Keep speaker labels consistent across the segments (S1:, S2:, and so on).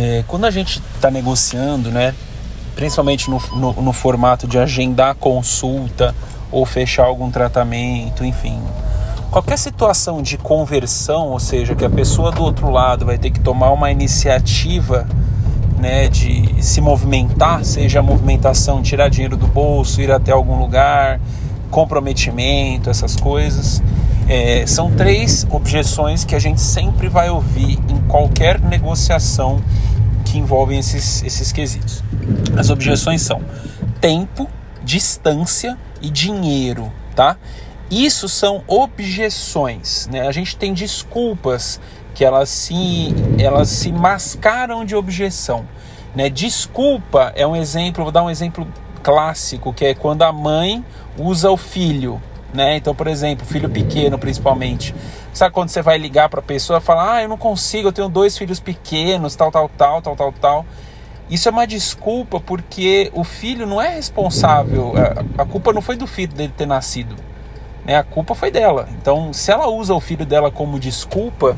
S1: É, quando a gente está negociando, né, principalmente no, no, no formato de agendar consulta ou fechar algum tratamento, enfim, qualquer situação de conversão, ou seja, que a pessoa do outro lado vai ter que tomar uma iniciativa né, de se movimentar, seja a movimentação, tirar dinheiro do bolso, ir até algum lugar, comprometimento, essas coisas. É, são três objeções que a gente sempre vai ouvir em qualquer negociação que envolvem esses, esses quesitos. As objeções são tempo, distância e dinheiro, tá? Isso são objeções, né? A gente tem desculpas que elas se, elas se mascaram de objeção, né? Desculpa é um exemplo, vou dar um exemplo clássico, que é quando a mãe usa o filho, né? Então, por exemplo, filho pequeno principalmente. Sabe quando você vai ligar para a pessoa e falar: "Ah, eu não consigo, eu tenho dois filhos pequenos, tal, tal, tal, tal, tal, tal". Isso é uma desculpa porque o filho não é responsável, a culpa não foi do filho dele ter nascido né? A culpa foi dela. Então, se ela usa o filho dela como desculpa,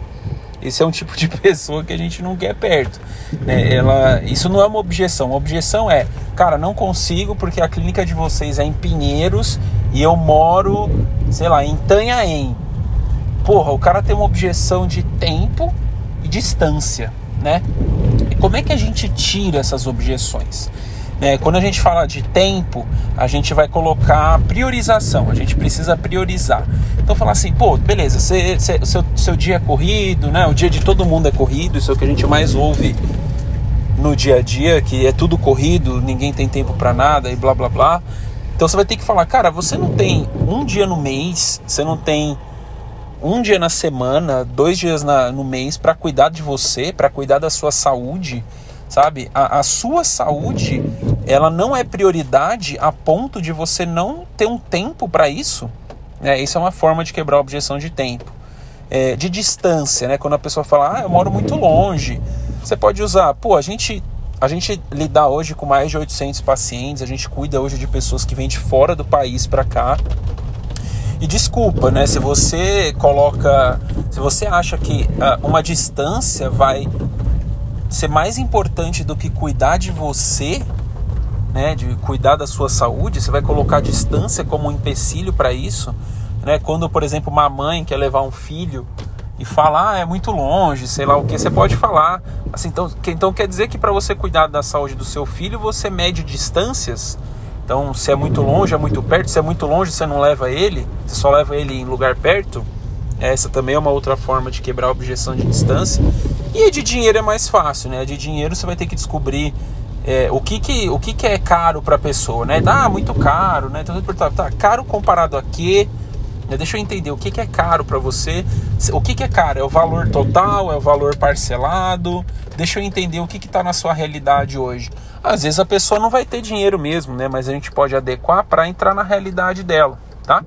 S1: esse é um tipo de pessoa que a gente não quer perto. Né? Ela, isso não é uma objeção. Uma objeção é, cara, não consigo porque a clínica de vocês é em Pinheiros e eu moro, sei lá, em Tanhaém. Porra, o cara tem uma objeção de tempo e distância, né? E como é que a gente tira essas objeções? É, quando a gente fala de tempo, a gente vai colocar priorização, a gente precisa priorizar. Então falar assim, pô, beleza, cê, cê, seu, seu dia é corrido, né? O dia de todo mundo é corrido, isso é o que a gente mais ouve no dia a dia, que é tudo corrido, ninguém tem tempo para nada e blá blá blá. Então você vai ter que falar, cara, você não tem um dia no mês, você não tem um dia na semana, dois dias na, no mês para cuidar de você, para cuidar da sua saúde sabe? A, a, sua saúde, ela não é prioridade a ponto de você não ter um tempo para isso. É, isso é uma forma de quebrar a objeção de tempo. É, de distância, né? Quando a pessoa fala, ah, eu moro muito longe, você pode usar, pô, a gente, a gente lida hoje com mais de 800 pacientes, a gente cuida hoje de pessoas que vêm de fora do país para cá. E desculpa, né? Se você coloca, se você acha que uh, uma distância vai ser mais importante do que cuidar de você, né, de cuidar da sua saúde, você vai colocar a distância como um empecilho para isso, né? Quando, por exemplo, uma mãe quer levar um filho e falar ah, é muito longe, sei lá o que, você pode falar. Assim, então, então quer dizer que para você cuidar da saúde do seu filho, você mede distâncias. Então, se é muito longe, é muito perto. Se é muito longe, você não leva ele, você só leva ele em lugar perto. Essa também é uma outra forma de quebrar a objeção de distância. E a de dinheiro é mais fácil, né? A de dinheiro você vai ter que descobrir é, o, que, que, o que, que é caro para a pessoa, né? Ah, muito caro, né? Então, tá, caro comparado a quê? Né? Deixa eu entender o que, que é caro para você. O que, que é caro? É o valor total? É o valor parcelado? Deixa eu entender o que está na sua realidade hoje. Às vezes a pessoa não vai ter dinheiro mesmo, né? Mas a gente pode adequar para entrar na realidade dela, tá?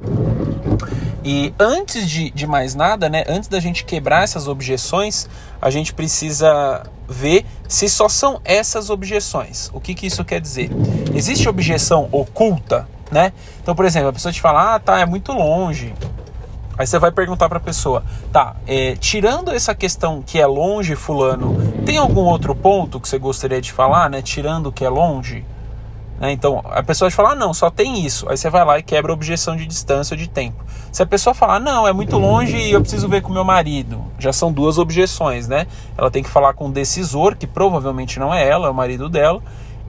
S1: E antes de, de mais nada, né, antes da gente quebrar essas objeções, a gente precisa ver se só são essas objeções. O que, que isso quer dizer? Existe objeção oculta, né? Então, por exemplo, a pessoa te fala, ah, tá, é muito longe. Aí você vai perguntar para a pessoa, tá, é, tirando essa questão que é longe, fulano, tem algum outro ponto que você gostaria de falar, né? Tirando que é longe? Né? Então, a pessoa vai falar, ah, não, só tem isso. Aí você vai lá e quebra a objeção de distância ou de tempo. Se a pessoa falar, não, é muito longe e eu preciso ver com meu marido, já são duas objeções, né? Ela tem que falar com o decisor, que provavelmente não é ela, é o marido dela,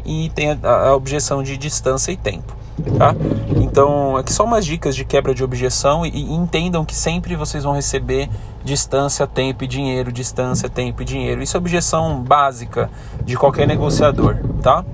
S1: e tem a, a objeção de distância e tempo. Tá? Então, aqui só umas dicas de quebra de objeção e, e, entendam que sempre vocês vão receber distância, tempo e dinheiro, distância, tempo e dinheiro. Isso é objeção básica de qualquer negociador, tá?